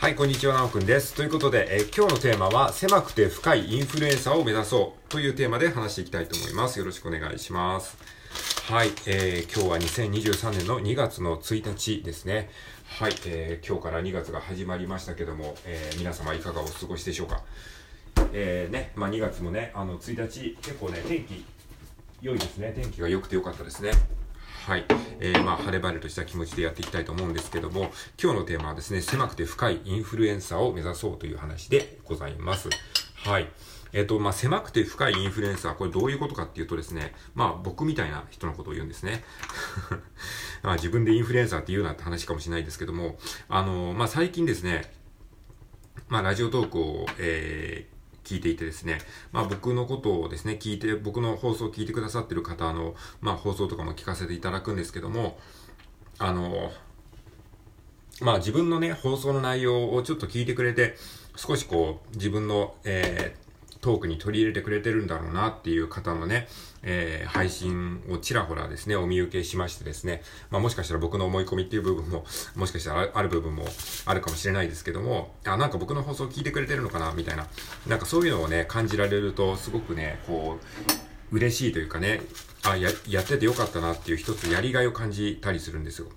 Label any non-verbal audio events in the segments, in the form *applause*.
はい、こんにちは、なおくんです。ということで、えー今日のテーマは、狭くて深いインフルエンサーを目指そうというテーマで話していきたいと思います。よろしくお願いします。はい、えー今日は2023年の2月の1日ですね。はい、えー今日から2月が始まりましたけども、えー皆様いかがお過ごしでしょうか。えーね、まあ2月もね、あの1日、結構ね、天気良いですね。天気が良くて良かったですね。はい。えー、まあ、晴れ晴れとした気持ちでやっていきたいと思うんですけども、今日のテーマはですね、狭くて深いインフルエンサーを目指そうという話でございます。はい。えっ、と、まあ、狭くて深いインフルエンサー、これどういうことかっていうとですね、まあ、僕みたいな人のことを言うんですね。*laughs* まあ、自分でインフルエンサーって言うなって話かもしれないですけども、あのまあ、最近ですね、まあ、ラジオトークを、えー聞いていてですね、まあ僕のことをですね、聞いて、僕の放送を聞いてくださってる方の、まあ放送とかも聞かせていただくんですけども、あの、まあ自分のね、放送の内容をちょっと聞いてくれて、少しこう、自分の、えートークに取り入れてくれてるんだろうなっていう方のね、えー配信をちらほらですね、お見受けしましてですね、まあもしかしたら僕の思い込みっていう部分も、もしかしたらある部分もあるかもしれないですけども、あ、なんか僕の放送聞いてくれてるのかな、みたいな、なんかそういうのをね、感じられると、すごくね、こう、嬉しいというかね、あ、や、やっててよかったなっていう一つやりがいを感じたりするんですよ。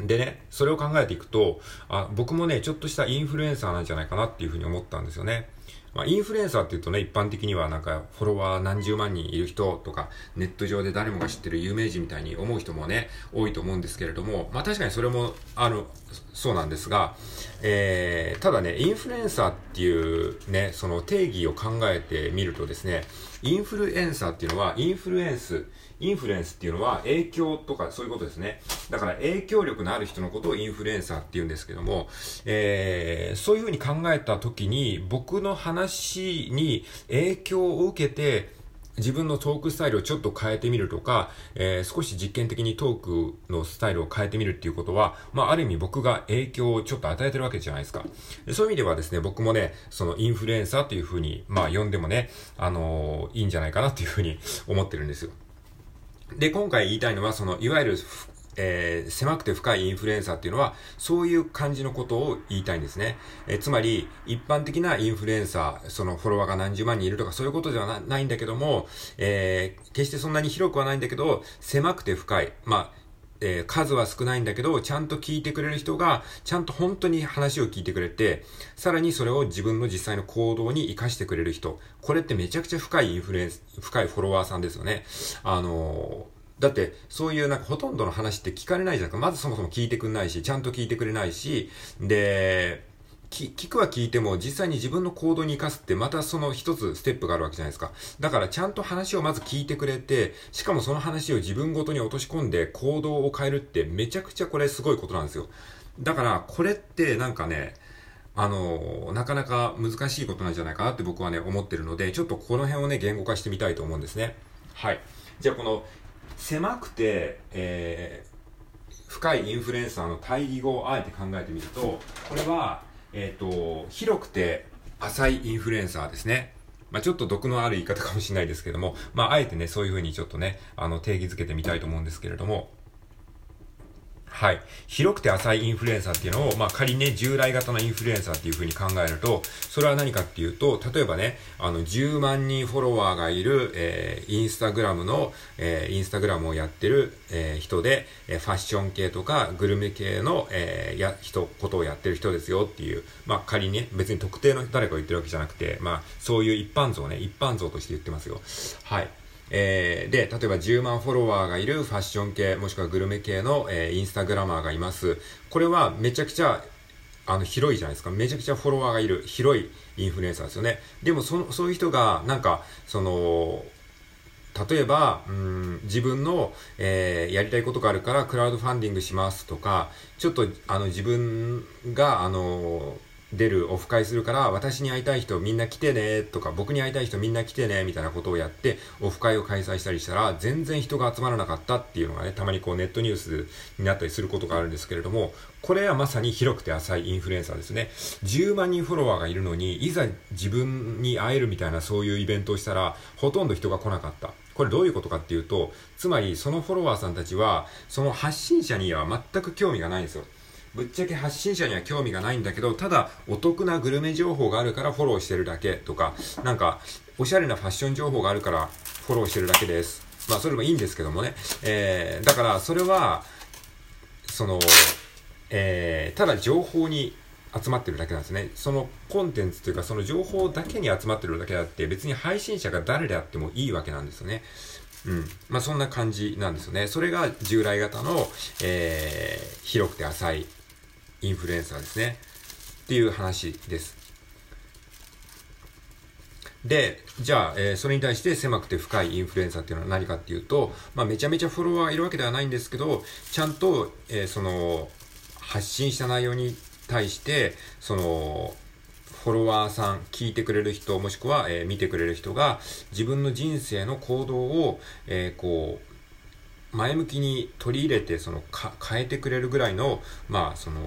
でね、それを考えていくと、あ、僕もね、ちょっとしたインフルエンサーなんじゃないかなっていうふうに思ったんですよね。まあ、インフルエンサーっていうとね、一般的にはなんか、フォロワー何十万人いる人とか、ネット上で誰もが知ってる有名人みたいに思う人もね、多いと思うんですけれども、まあ確かにそれも、あの、そうなんですが、えー、ただね、インフルエンサーっていうね、その定義を考えてみるとですね、インフルエンサーっていうのは、インフルエンス、インフルエンスっていうのは影響とかそういうことですね。だから影響力のある人のことをインフルエンサーって言うんですけども、えー、そういうふうに考えたときに僕の話話に影響を受けて自分のトークスタイルをちょっと変えてみるとか、えー、少し実験的にトークのスタイルを変えてみるっていうことは、まあ、ある意味僕が影響をちょっと与えてるわけじゃないですか。そういう意味ではですね、僕もね、そのインフルエンサーというふうに、まあ、呼んでもね、あのーいいんじゃないかなっていうふうに思ってるんですよ。で、今回言いたいのは、その、いわゆる、えー狭くて深いインフルエンサーっていうのは、そういう感じのことを言いたいんですね。えーつまり、一般的なインフルエンサー、そのフォロワーが何十万人いるとかそういうことではないんだけども、えー決してそんなに広くはないんだけど、狭くて深い。まあ、え数は少ないんだけど、ちゃんと聞いてくれる人が、ちゃんと本当に話を聞いてくれて、さらにそれを自分の実際の行動に活かしてくれる人。これってめちゃくちゃ深いインフルエンス、深いフォロワーさんですよね。あのだって、そういうなんかほとんどの話って聞かれないじゃないですか。まずそもそも聞いてくれないし、ちゃんと聞いてくれないし、で、聞くは聞いても実際に自分の行動に活かすってまたその一つステップがあるわけじゃないですか。だからちゃんと話をまず聞いてくれて、しかもその話を自分ごとに落とし込んで行動を変えるってめちゃくちゃこれすごいことなんですよ。だからこれってなんかね、あの、なかなか難しいことなんじゃないかなって僕はね、思ってるので、ちょっとこの辺をね、言語化してみたいと思うんですね。はい。じゃあこの、狭くて、えー、深いインフルエンサーの対義語をあえて考えてみると、これは、えっ、と、広くて浅いインフルエンサーですね。まあちょっと毒のある言い方かもしれないですけども、まああえてね、そういうふうにちょっとね、あの、定義づけてみたいと思うんですけれども、はい。広くて浅いインフルエンサーっていうのを、まあ仮にね、従来型のインフルエンサーっていう風に考えると、それは何かっていうと、例えばね、あの、10万人フォロワーがいる、えー、インスタグラムの、えー、インスタグラムをやってる、えー、人で、えー、ファッション系とか、グルメ系の、えー、や、人、ことをやってる人ですよっていう、まあ仮にね、別に特定の誰かを言ってるわけじゃなくて、まあそういう一般像ね、一般像として言ってますよ。はい。えーで、例えば10万フォロワーがいるファッション系、もしくはグルメ系の、えーインスタグラマーがいます。これはめちゃくちゃ、あの、広いじゃないですか。めちゃくちゃフォロワーがいる、広いインフルエンサーですよね。でも、その、そういう人が、なんか、その、例えば、うん、自分の、えーやりたいことがあるからクラウドファンディングしますとか、ちょっと、あの、自分が、あの、出るオフ会するから私に会いたい人みんな来てねとか僕に会いたい人みんな来てねみたいなことをやってオフ会を開催したりしたら全然人が集まらなかったっていうのがねたまにこうネットニュースになったりすることがあるんですけれどもこれはまさに広くて浅いインフルエンサーですね。10万人フォロワーがいるのにいざ自分に会えるみたいなそういうイベントをしたらほとんど人が来なかった。これどういうことかっていうとつまりそのフォロワーさんたちはその発信者には全く興味がないんですよ。ぶっちゃけ発信者には興味がないんだけど、ただお得なグルメ情報があるからフォローしてるだけとか、なんかおしゃれなファッション情報があるからフォローしてるだけです。まあそれもいいんですけどもね。えー、だからそれは、その、えー、ただ情報に集まってるだけなんですね。そのコンテンツというかその情報だけに集まってるだけであって別に配信者が誰であってもいいわけなんですよね。うん。まあそんな感じなんですよね。それが従来型の、えー、広くて浅いインフルエンサーですね。っていう話です。で、じゃあ、えー、それに対して狭くて深いインフルエンサーっていうのは何かっていうと、まあ、めちゃめちゃフォロワーいるわけではないんですけど、ちゃんと、えー、その、発信した内容に対して、その、フォロワーさん、聞いてくれる人、もしくは、えー、見てくれる人が、自分の人生の行動を、えー、こう、前向きに取り入れて、その、か、変えてくれるぐらいの、まあ、その、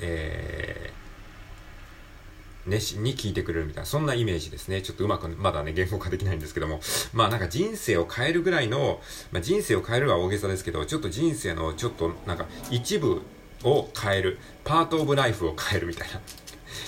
えー、熱心に聞いてくれるみたいな、そんなイメージですね。ちょっとうまく、まだね、言語化できないんですけども。まあなんか人生を変えるぐらいの、まあ人生を変えるは大げさですけど、ちょっと人生のちょっとなんか一部を変える、パートオブライフを変えるみたいな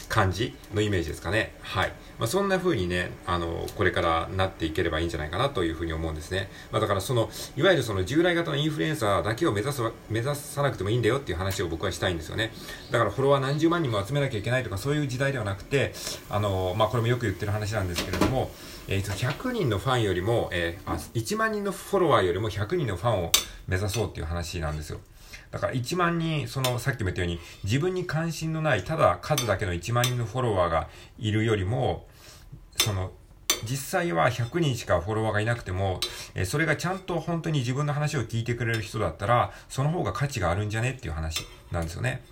感じのイメージですかね。はい。まあ、そんな風にね、あの、これからなっていければいいんじゃないかなというふうに思うんですね。まあ、だからその、いわゆるその従来型のインフルエンサーだけを目指す、目指さなくてもいいんだよっていう話を僕はしたいんですよね。だからフォロワー何十万人も集めなきゃいけないとかそういう時代ではなくて、あの、まあ、これもよく言ってる話なんですけれども、えー、100人のファンよりも、えー、あ、1万人のフォロワーよりも100人のファンを目指そうっていう話なんですよ。だから1万人、そのさっきも言ったように自分に関心のないただ数だけの1万人のフォロワーがいるよりも、その実際は100人しかフォロワーがいなくても、えそれがちゃんと本当に自分の話を聞いてくれる人だったら、その方が価値があるんじゃねっていう話なんですよね。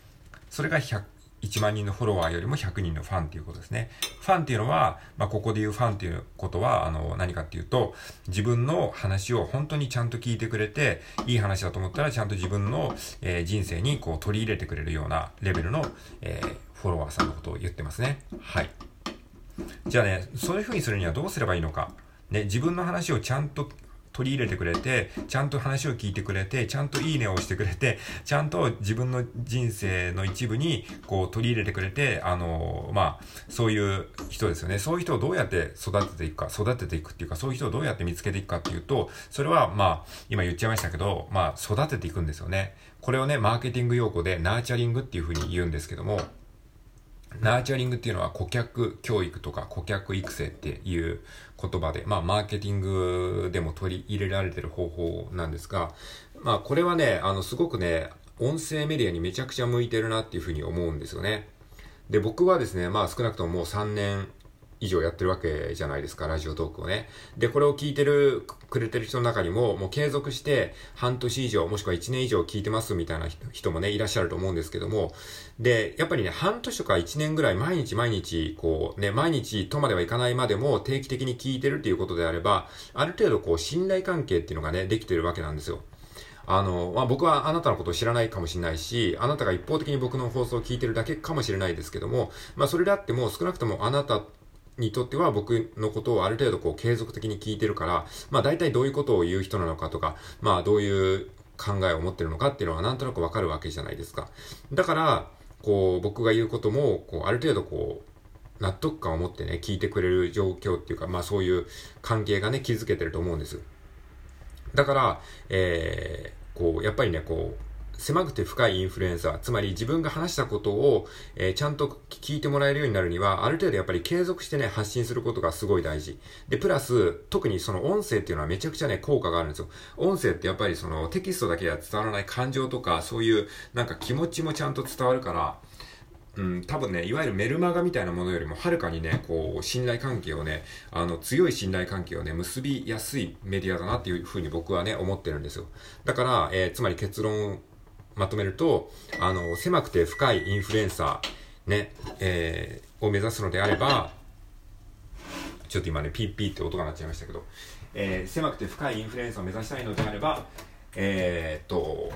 それが100、1万人のフォロワーよりも100人のファンっていうことですね。ファンっていうのは、まあ、ここで言うファンっていうことは、あの、何かっていうと、自分の話を本当にちゃんと聞いてくれて、いい話だと思ったら、ちゃんと自分の、えー、人生にこう取り入れてくれるようなレベルの、えー、フォロワーさんのことを言ってますね。はい。じゃあね、そういう風にするにはどうすればいいのか。ね、自分の話をちゃんと取り入れてくれて、ちゃんと話を聞いてくれて、ちゃんといいねを押してくれて、ちゃんと自分の人生の一部にこう取り入れてくれて、あの、まあ、そういう人ですよね。そういう人をどうやって育てていくか、育てていくっていうか、そういう人をどうやって見つけていくかっていうと、それはまあ、今言っちゃいましたけど、まあ、育てていくんですよね。これをね、マーケティング用語でナーチャリングっていうふうに言うんですけども、ナーチャリングっていうのは顧客教育とか顧客育成っていう言葉で、まあ、マーケティングでも取り入れられてる方法なんですが、まあ、これはね、あの、すごくね、音声メディアにめちゃくちゃ向いてるなっていうふうに思うんですよね。で、僕はですね、まあ少なくとももう3年以上やってるわけじゃないですか、ラジオトークをね。で、これを聞いてる、くれてる人の中にも、もう継続して半年以上、もしくは1年以上聞いてますみたいな人もね、いらっしゃると思うんですけども、で、やっぱりね、半年とか1年ぐらい毎日毎日、こうね、毎日とまではいかないまでも定期的に聞いてるっていうことであれば、ある程度こう信頼関係っていうのがね、できてるわけなんですよ。あの、まあ、僕はあなたのことを知らないかもしれないし、あなたが一方的に僕の放送を聞いてるだけかもしれないですけども、まあ、それであっても少なくともあなたにとっては僕のことをある程度こう継続的に聞いてるから、まあ大体どういうことを言う人なのかとか、まあどういう考えを持ってるのかっていうのはなんとなくわかるわけじゃないですか。だから、こう僕が言うことも、こうある程度こう、納得感を持ってね、聞いてくれる状況っていうか、まあそういう関係がね、築けてると思うんです。だから、えー、こう、やっぱりね、こう、狭くて深いインフルエンサー、つまり自分が話したことを、えー、ちゃんと聞いてもらえるようになるには、ある程度やっぱり継続してね、発信することがすごい大事。で、プラス、特にその音声っていうのはめちゃくちゃね、効果があるんですよ。音声ってやっぱりそのテキストだけでは伝わらない感情とか、そういうなんか気持ちもちゃんと伝わるから、うん、多分ね、いわゆるメルマガみたいなものよりもはるかにね、こう、信頼関係をね、あの、強い信頼関係をね、結びやすいメディアだなっていうふうに僕はね、思ってるんですよ。だから、えー、つまり結論まとめると、あの、狭くて深いインフルエンサー、ね、えー、を目指すのであれば、ちょっと今ね、ピーピーって音が鳴っちゃいましたけど、えー、狭くて深いインフルエンサーを目指したいのであれば、えー、っと、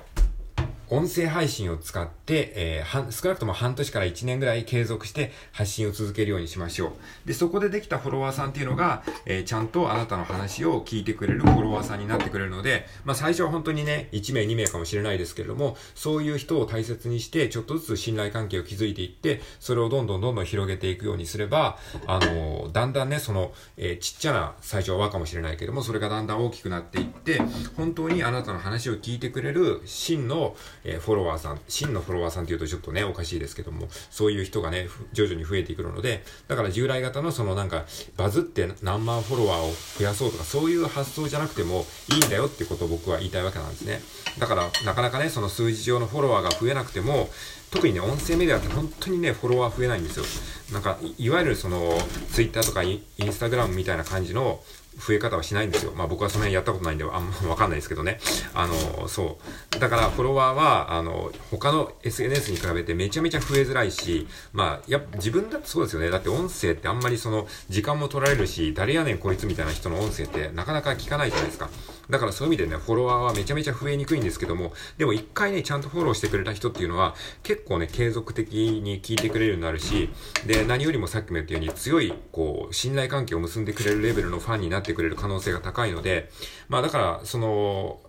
音声配信を使って、えー、少なくとも半年から1年ぐらい継続して発信を続けるようにしましょう。で、そこでできたフォロワーさんっていうのが、えー、ちゃんとあなたの話を聞いてくれるフォロワーさんになってくれるので、まあ最初は本当にね、1名2名かもしれないですけれども、そういう人を大切にして、ちょっとずつ信頼関係を築いていって、それをどんどんどんどん広げていくようにすれば、あのー、だんだんね、その、えー、ちっちゃな最初は輪かもしれないけれども、それがだんだん大きくなっていって、本当にあなたの話を聞いてくれる真の、えー、フォロワーさん、真のフォロワーさんっていうとちょっとね、おかしいですけども、そういう人がね、徐々に増えてくるので、だから従来型のそのなんか、バズって何万フォロワーを増やそうとか、そういう発想じゃなくてもいいんだよってことを僕は言いたいわけなんですね。だから、なかなかね、その数字上のフォロワーが増えなくても、特にね、音声メディアって本当にね、フォロワー増えないんですよ。なんか、いわゆるその、ツイッターとかインスタグラムみたいな感じの、増え方はしないんですよ。まあ僕はその辺やったことないんで、あんま *laughs* わかんないですけどね。あの、そう。だからフォロワーは、あの、他の SNS に比べてめちゃめちゃ増えづらいし、まあ、や自分だってそうですよね。だって音声ってあんまりその、時間も取られるし、誰やねんこいつみたいな人の音声ってなかなか聞かないじゃないですか。だからそういう意味でね、フォロワーはめちゃめちゃ増えにくいんですけども、でも一回ね、ちゃんとフォローしてくれた人っていうのは、結構ね、継続的に聞いてくれるようになるし、で、何よりもさっきも言ったように強い、こう、信頼関係を結んでくれるレベルのファンになってくれる可能性が高いので、まあだから、その、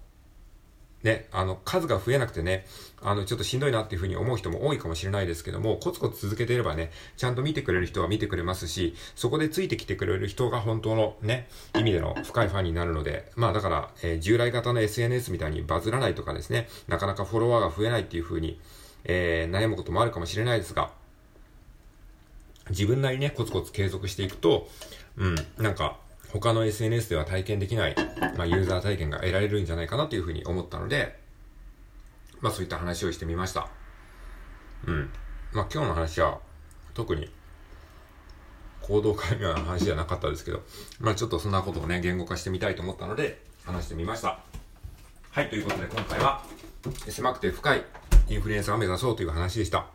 ね、あの、数が増えなくてね、あの、ちょっとしんどいなっていうふうに思う人も多いかもしれないですけども、コツコツ続けていればね、ちゃんと見てくれる人は見てくれますし、そこでついてきてくれる人が本当のね、意味での深いファンになるので、まあだから、えー、従来型の SNS みたいにバズらないとかですね、なかなかフォロワーが増えないっていうふうに、えー、悩むこともあるかもしれないですが、自分なりにね、コツコツ継続していくと、うん、なんか、他の SNS では体験できない、まあ、ユーザー体験が得られるんじゃないかなというふうに思ったので、まあそういった話をしてみました。うん。まあ今日の話は特に行動会議の話じゃなかったですけど、まあちょっとそんなことをね、言語化してみたいと思ったので話してみました。はい、ということで今回は狭くて深いインフルエンサーを目指そうという話でした。